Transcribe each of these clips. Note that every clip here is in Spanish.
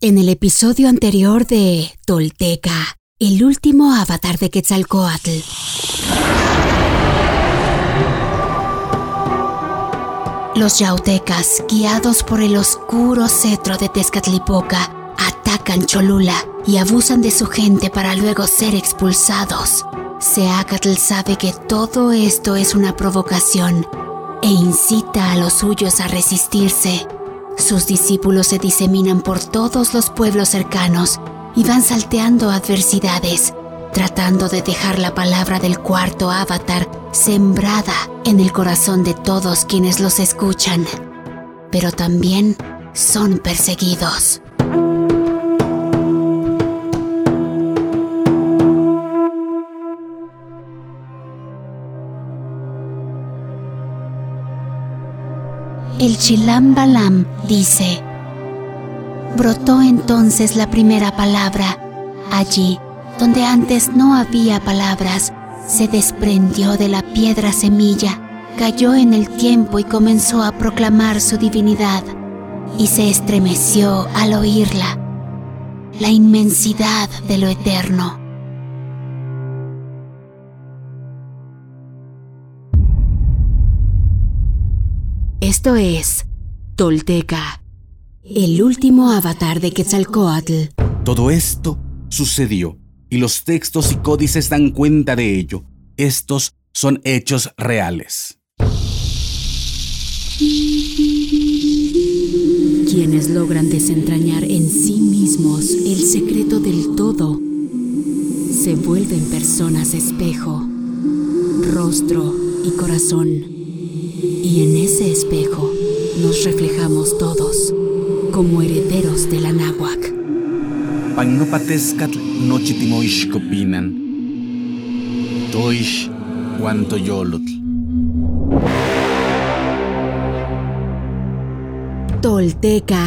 En el episodio anterior de Tolteca, el último avatar de Quetzalcoatl. Los yautecas, guiados por el oscuro cetro de Tezcatlipoca, atacan Cholula y abusan de su gente para luego ser expulsados. Seacatl sabe que todo esto es una provocación e incita a los suyos a resistirse. Sus discípulos se diseminan por todos los pueblos cercanos y van salteando adversidades, tratando de dejar la palabra del cuarto avatar sembrada en el corazón de todos quienes los escuchan. Pero también son perseguidos. El Chilam Balam dice, brotó entonces la primera palabra. Allí, donde antes no había palabras, se desprendió de la piedra semilla, cayó en el tiempo y comenzó a proclamar su divinidad, y se estremeció al oírla, la inmensidad de lo eterno. Esto es Tolteca, el último avatar de Quetzalcoatl. Todo esto sucedió y los textos y códices dan cuenta de ello. Estos son hechos reales. Quienes logran desentrañar en sí mismos el secreto del todo se vuelven personas espejo, rostro y corazón. Y en ese espejo nos reflejamos todos como herederos de la náhuac. Pagnopatescatl nochitimoixcopinan. Toish guantoyolotl. Tolteca,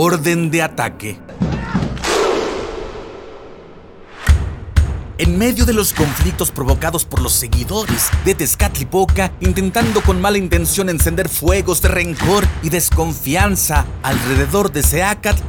Orden de ataque. En medio de los conflictos provocados por los seguidores de Tezcatlipoca, intentando con mala intención encender fuegos de rencor y desconfianza alrededor de Seacatl,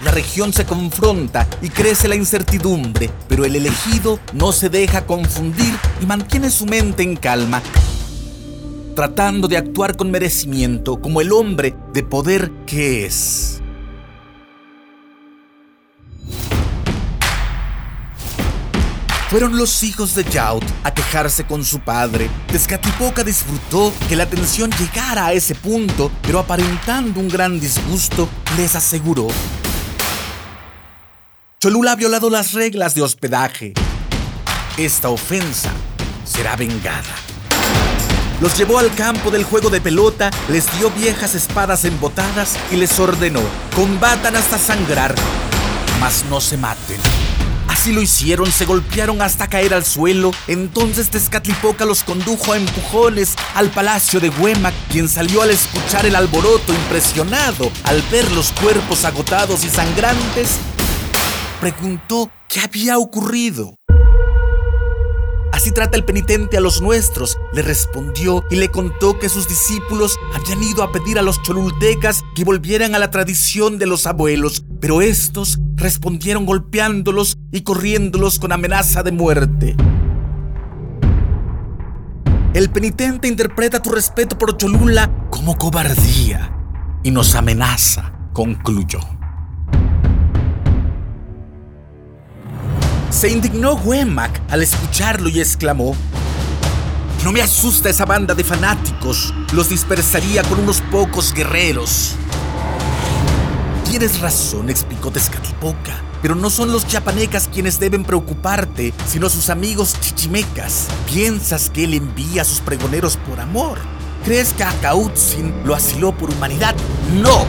la región se confronta y crece la incertidumbre, pero el elegido no se deja confundir y mantiene su mente en calma, tratando de actuar con merecimiento como el hombre de poder que es. Fueron los hijos de Yaut a quejarse con su padre. Tezcatlipoca disfrutó que la tensión llegara a ese punto, pero aparentando un gran disgusto, les aseguró. Cholula ha violado las reglas de hospedaje. Esta ofensa será vengada. Los llevó al campo del juego de pelota, les dio viejas espadas embotadas y les ordenó, combatan hasta sangrar, mas no se maten. Así lo hicieron, se golpearon hasta caer al suelo. Entonces Tezcatlipoca los condujo a empujones al palacio de Huemac, quien salió al escuchar el alboroto impresionado al ver los cuerpos agotados y sangrantes. Preguntó qué había ocurrido. Así trata el penitente a los nuestros, le respondió y le contó que sus discípulos habían ido a pedir a los cholultecas que volvieran a la tradición de los abuelos, pero estos respondieron golpeándolos y corriéndolos con amenaza de muerte. El penitente interpreta tu respeto por Cholula como cobardía y nos amenaza, concluyó. Se indignó Huemac al escucharlo y exclamó, No me asusta esa banda de fanáticos, los dispersaría con unos pocos guerreros. Tienes razón, explicó Tezcatlipoca. Pero no son los chiapanecas quienes deben preocuparte, sino sus amigos chichimecas. ¿Piensas que él envía a sus pregoneros por amor? ¿Crees que Acautzin lo asiló por humanidad? ¡No!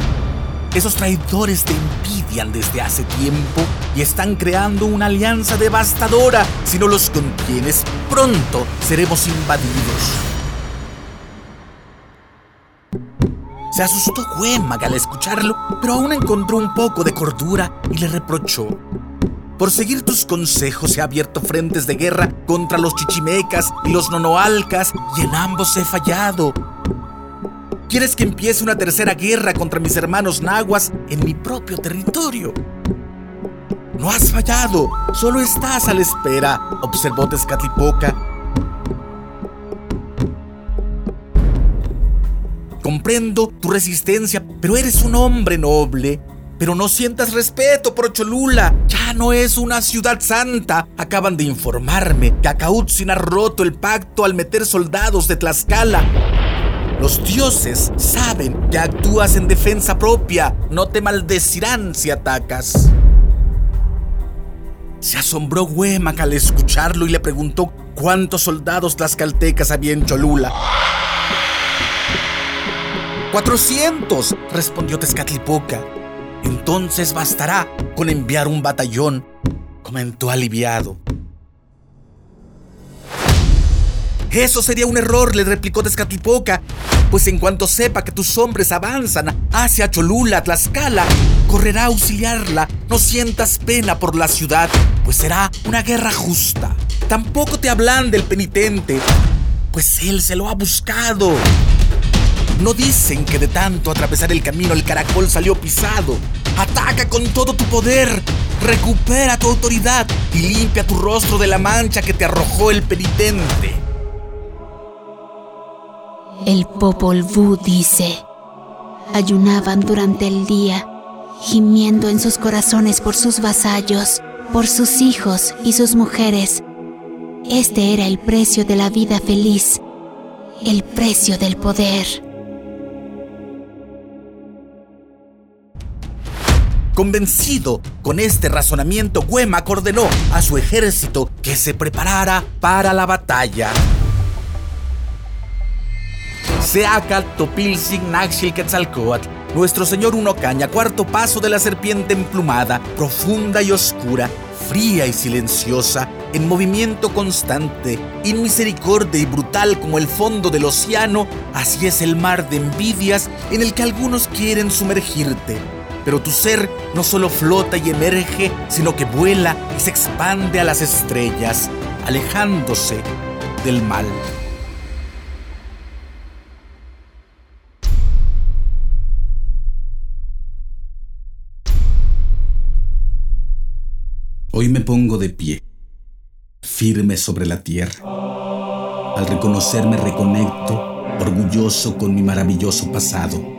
Esos traidores te envidian desde hace tiempo y están creando una alianza devastadora. Si no los contienes, pronto seremos invadidos. Se asustó Huemaga al escucharlo, pero aún encontró un poco de cordura y le reprochó. Por seguir tus consejos he abierto frentes de guerra contra los chichimecas y los nonoalcas y en ambos he fallado. ¿Quieres que empiece una tercera guerra contra mis hermanos nahuas en mi propio territorio? No has fallado, solo estás a la espera, observó Tezcatlipoca. Comprendo tu resistencia, pero eres un hombre noble. Pero no sientas respeto por Cholula. Ya no es una ciudad santa. Acaban de informarme que Acautzin ha roto el pacto al meter soldados de Tlaxcala. Los dioses saben que actúas en defensa propia. No te maldecirán si atacas. Se asombró Huemac al escucharlo y le preguntó cuántos soldados tlaxcaltecas había en Cholula. ¡400! respondió Tezcatlipoca. Entonces bastará con enviar un batallón, comentó aliviado. Eso sería un error, le replicó Tezcatlipoca, pues en cuanto sepa que tus hombres avanzan hacia Cholula, Tlaxcala, correrá a auxiliarla. No sientas pena por la ciudad, pues será una guerra justa. Tampoco te hablan del penitente, pues él se lo ha buscado. No dicen que de tanto atravesar el camino el caracol salió pisado. Ataca con todo tu poder. Recupera tu autoridad y limpia tu rostro de la mancha que te arrojó el penitente. El Popol Vuh dice, ayunaban durante el día, gimiendo en sus corazones por sus vasallos, por sus hijos y sus mujeres. Este era el precio de la vida feliz, el precio del poder. Convencido con este razonamiento, Huema ordenó a su ejército que se preparara para la batalla. Seacat Topilzin Naxil Quetzalcoatl, nuestro señor Unocaña, cuarto paso de la serpiente emplumada, profunda y oscura, fría y silenciosa, en movimiento constante, inmisericordia y brutal como el fondo del océano, así es el mar de envidias en el que algunos quieren sumergirte. Pero tu ser no solo flota y emerge, sino que vuela y se expande a las estrellas, alejándose del mal. Hoy me pongo de pie, firme sobre la tierra. Al reconocerme reconecto, orgulloso con mi maravilloso pasado.